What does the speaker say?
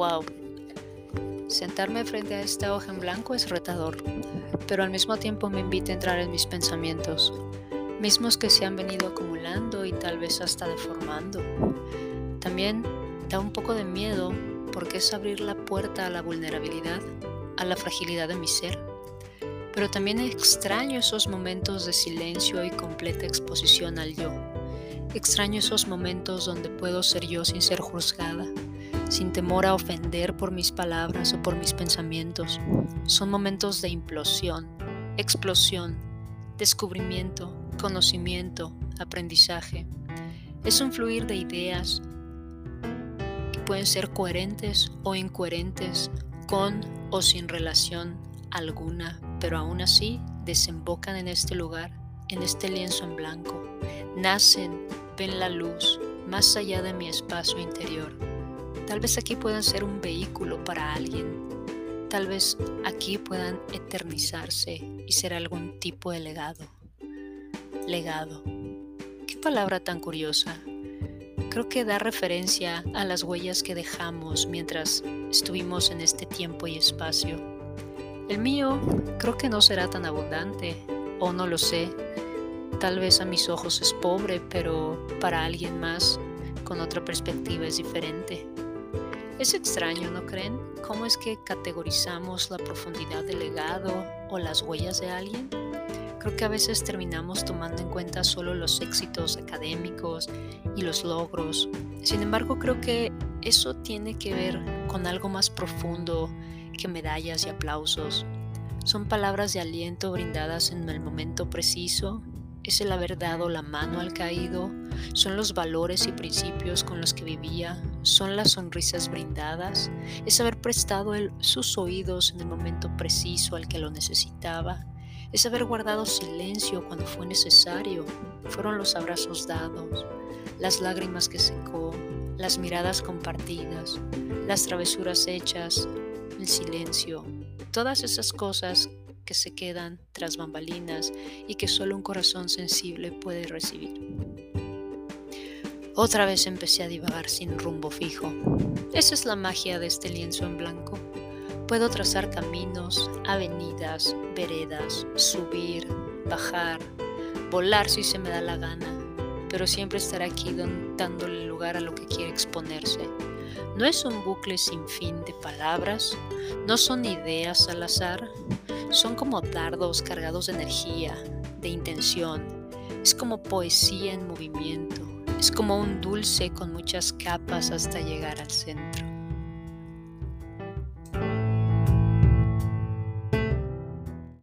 Wow. Sentarme frente a esta hoja en blanco es retador, pero al mismo tiempo me invita a entrar en mis pensamientos, mismos que se han venido acumulando y tal vez hasta deformando. También da un poco de miedo porque es abrir la puerta a la vulnerabilidad, a la fragilidad de mi ser. Pero también extraño esos momentos de silencio y completa exposición al yo. Extraño esos momentos donde puedo ser yo sin ser juzgada, sin temor a ofender por mis palabras o por mis pensamientos. Son momentos de implosión, explosión, descubrimiento, conocimiento, aprendizaje. Es un fluir de ideas que pueden ser coherentes o incoherentes, con o sin relación alguna, pero aún así desembocan en este lugar, en este lienzo en blanco. Nacen, ven la luz, más allá de mi espacio interior Tal vez aquí puedan ser un vehículo para alguien. Tal vez aquí puedan eternizarse y ser algún tipo de legado. Legado. Qué palabra tan curiosa. Creo que da referencia a las huellas que dejamos mientras estuvimos en este tiempo y espacio. El mío creo que no será tan abundante, o no lo sé. Tal vez a mis ojos es pobre, pero para alguien más, con otra perspectiva, es diferente. Es extraño, ¿no creen? ¿Cómo es que categorizamos la profundidad del legado o las huellas de alguien? Creo que a veces terminamos tomando en cuenta solo los éxitos académicos y los logros. Sin embargo, creo que eso tiene que ver con algo más profundo que medallas y aplausos. Son palabras de aliento brindadas en el momento preciso es el haber dado la mano al caído, son los valores y principios con los que vivía, son las sonrisas brindadas, es haber prestado sus oídos en el momento preciso al que lo necesitaba, es haber guardado silencio cuando fue necesario, fueron los abrazos dados, las lágrimas que secó, las miradas compartidas, las travesuras hechas, el silencio, todas esas cosas que se quedan tras bambalinas y que solo un corazón sensible puede recibir. Otra vez empecé a divagar sin rumbo fijo. Esa es la magia de este lienzo en blanco. Puedo trazar caminos, avenidas, veredas, subir, bajar, volar si se me da la gana, pero siempre estar aquí dándole lugar a lo que quiere exponerse. No es un bucle sin fin de palabras, no son ideas al azar, son como dardos cargados de energía, de intención. Es como poesía en movimiento. Es como un dulce con muchas capas hasta llegar al centro.